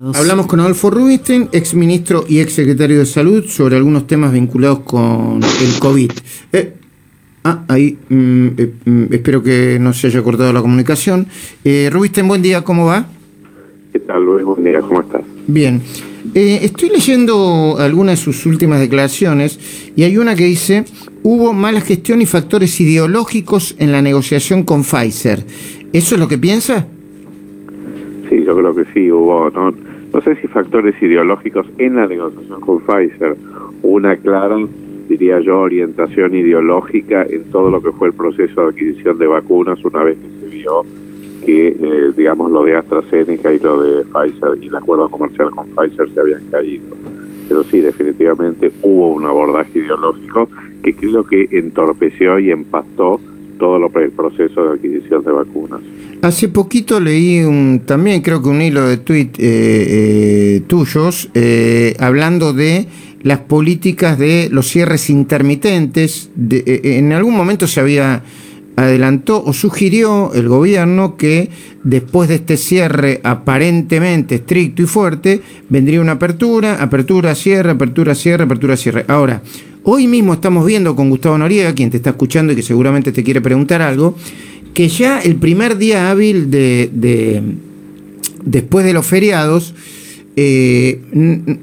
Hablamos con Adolfo Rubinstein, ex ministro y ex secretario de Salud, sobre algunos temas vinculados con el COVID. Eh, ah, ahí, mm, eh, mm, espero que no se haya cortado la comunicación. Eh, Rubinstein, buen día, ¿cómo va? ¿Qué tal, Luis? Buen día, ¿cómo estás? Bien. Eh, estoy leyendo algunas de sus últimas declaraciones y hay una que dice, hubo mala gestión y factores ideológicos en la negociación con Pfizer. ¿Eso es lo que piensa? Sí, yo creo que sí, hubo, no, no sé si factores ideológicos en la negociación con Pfizer, una clara, diría yo, orientación ideológica en todo lo que fue el proceso de adquisición de vacunas una vez que se vio que, eh, digamos, lo de AstraZeneca y lo de Pfizer y el acuerdo comercial con Pfizer se habían caído. Pero sí, definitivamente hubo un abordaje ideológico que creo que entorpeció y empastó todo lo, el proceso de adquisición de vacunas. Hace poquito leí un, también creo que un hilo de tweet eh, eh, tuyos eh, hablando de las políticas de los cierres intermitentes. En algún momento se había adelantó o sugirió el gobierno que después de este cierre aparentemente estricto y fuerte, vendría una apertura, apertura, cierre, apertura, cierre, apertura, cierre. Ahora, hoy mismo estamos viendo con Gustavo Noriega, quien te está escuchando y que seguramente te quiere preguntar algo, que ya el primer día hábil de, de después de los feriados, eh,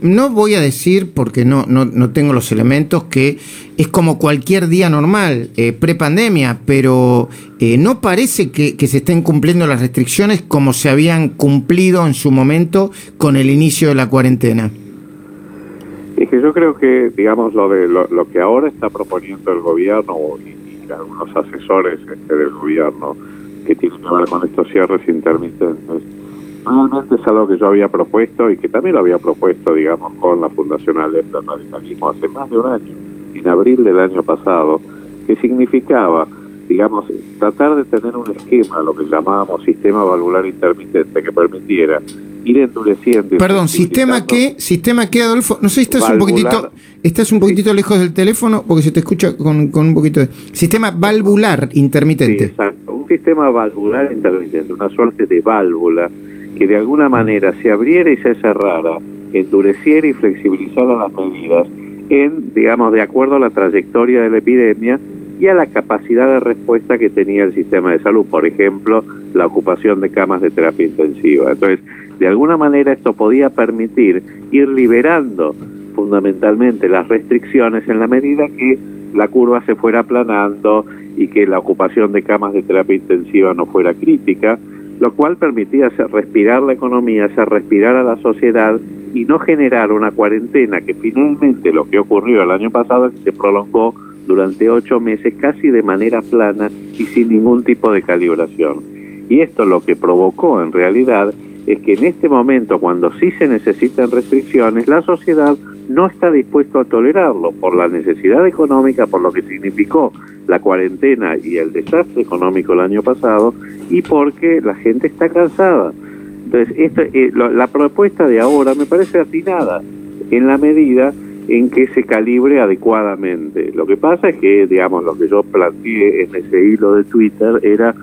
no voy a decir, porque no, no, no, tengo los elementos, que es como cualquier día normal, eh, pre-pandemia, pero eh, no parece que, se estén cumpliendo las restricciones como se habían cumplido en su momento con el inicio de la cuarentena. Es que yo creo que, digamos, lo, de, lo, lo que ahora está proponiendo el gobierno y, y algunos asesores este, del gobierno que tienen que ver con estos cierres intermitentes, realmente es algo que yo había propuesto y que también lo había propuesto, digamos, con la Fundación Alerta Radicalismo hace más de un año, en abril del año pasado, que significaba, digamos, tratar de tener un esquema, lo que llamábamos sistema valvular intermitente, que permitiera ir endureciendo. Perdón, sistema que, sistema que, Adolfo, no sé si estás valvular, un poquitito, estás un poquitito sí. lejos del teléfono porque se te escucha con, con un poquito de sistema valvular intermitente. Sí, exacto, un sistema valvular intermitente, una suerte de válvula que de alguna manera se abriera y se cerrara, endureciera y flexibilizara las medidas en, digamos, de acuerdo a la trayectoria de la epidemia y a la capacidad de respuesta que tenía el sistema de salud, por ejemplo, la ocupación de camas de terapia intensiva. Entonces, de alguna manera esto podía permitir ir liberando fundamentalmente las restricciones en la medida que la curva se fuera aplanando y que la ocupación de camas de terapia intensiva no fuera crítica, lo cual permitía respirar la economía, hacer respirar a la sociedad y no generar una cuarentena que finalmente lo que ocurrió el año pasado se prolongó durante ocho meses casi de manera plana y sin ningún tipo de calibración. Y esto lo que provocó en realidad es que en este momento, cuando sí se necesitan restricciones, la sociedad no está dispuesto a tolerarlo por la necesidad económica, por lo que significó la cuarentena y el desastre económico el año pasado, y porque la gente está cansada. Entonces, esta, eh, lo, la propuesta de ahora me parece atinada en la medida en que se calibre adecuadamente. Lo que pasa es que, digamos, lo que yo planteé en ese hilo de Twitter era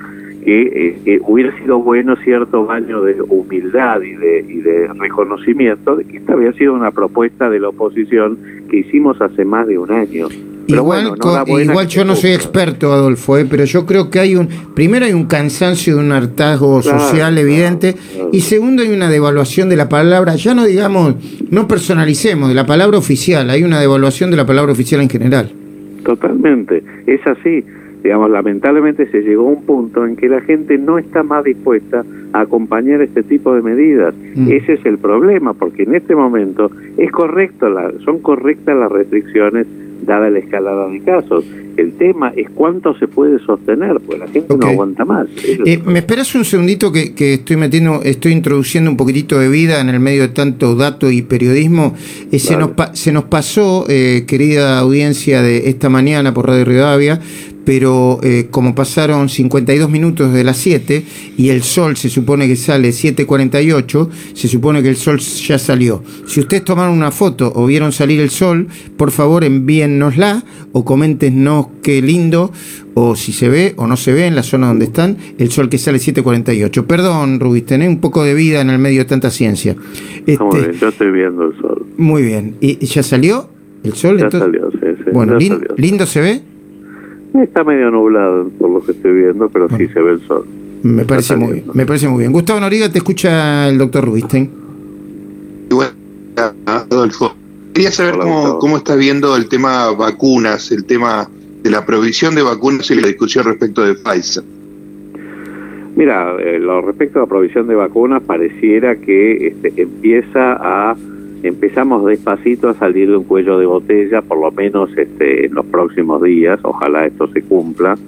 que eh, eh, hubiera sido bueno cierto baño de humildad y de, y de reconocimiento de que esta había sido una propuesta de la oposición que hicimos hace más de un año. Pero igual, bueno, no igual yo no soy experto, Adolfo, ¿eh? pero yo creo que hay un, primero hay un cansancio de un hartazgo claro, social evidente, claro, claro. y segundo hay una devaluación de la palabra, ya no digamos, no personalicemos, de la palabra oficial, hay una devaluación de la palabra oficial en general. Totalmente, es así digamos, lamentablemente se llegó a un punto en que la gente no está más dispuesta a acompañar este tipo de medidas. Mm. Ese es el problema, porque en este momento es correcto, la, son correctas las restricciones dada la escalada de casos. El tema es cuánto se puede sostener, porque la gente okay. no aguanta más. Eh, ¿Me esperas un segundito que, que, estoy metiendo, estoy introduciendo un poquitito de vida en el medio de tanto dato y periodismo? Eh, se, nos se nos pasó, eh, querida audiencia de esta mañana por Radio Rivadavia, pero eh, como pasaron 52 minutos de las 7 y el sol se supone que sale 7.48, se supone que el sol ya salió. Si ustedes tomaron una foto o vieron salir el sol, por favor envíennosla o coméntenos qué lindo, o si se ve o no se ve en la zona donde están, el sol que sale 7.48. Perdón, Rubí, tenés un poco de vida en el medio de tanta ciencia. Este, muy bien, yo estoy viendo el sol. Muy bien. ¿Y ya salió el sol? Ya salió, sí, sí. Bueno, ¿lindo se ve? Está medio nublado por lo que estoy viendo, pero sí se ve el sol. Me parece, muy, bien, me parece muy bien. Gustavo Noriga, te escucha el doctor Rubinstein. Bueno, Adolfo, quería saber cómo, cómo está viendo el tema vacunas, el tema de la provisión de vacunas y la discusión respecto de Pfizer. Mira, eh, lo respecto a la provisión de vacunas, pareciera que este, empieza a empezamos despacito a salir de un cuello de botella, por lo menos este, en los próximos días, ojalá esto se cumpla,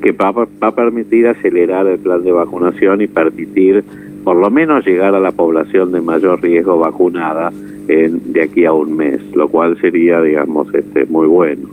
que va, a permitir acelerar el plan de vacunación y permitir por lo menos llegar a la población de mayor riesgo vacunada en, de aquí a un mes, lo cual sería, digamos, este, muy bueno.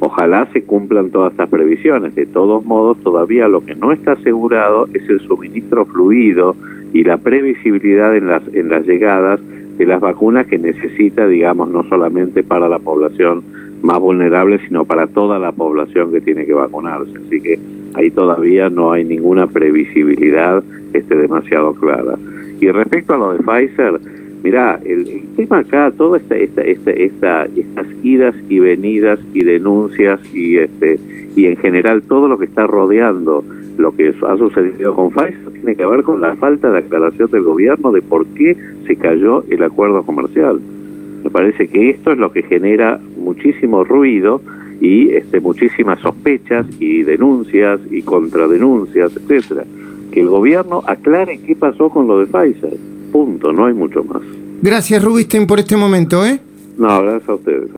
Ojalá se cumplan todas estas previsiones. De todos modos, todavía lo que no está asegurado es el suministro fluido y la previsibilidad en las, en las llegadas de las vacunas que necesita, digamos, no solamente para la población más vulnerable, sino para toda la población que tiene que vacunarse. Así que ahí todavía no hay ninguna previsibilidad este, demasiado clara. Y respecto a lo de Pfizer, mira, el, tema acá, todas esta, esta, esta, esta, estas idas y venidas y denuncias y, este, y en general todo lo que está rodeando lo que ha sucedido con Pfizer tiene que ver con la falta de aclaración del gobierno de por qué se cayó el acuerdo comercial. Me parece que esto es lo que genera muchísimo ruido y este, muchísimas sospechas y denuncias y contradenuncias, etcétera. Que el gobierno aclare qué pasó con lo de Pfizer. Punto, no hay mucho más. Gracias, Rubisten, por este momento, ¿eh? No, gracias a ustedes.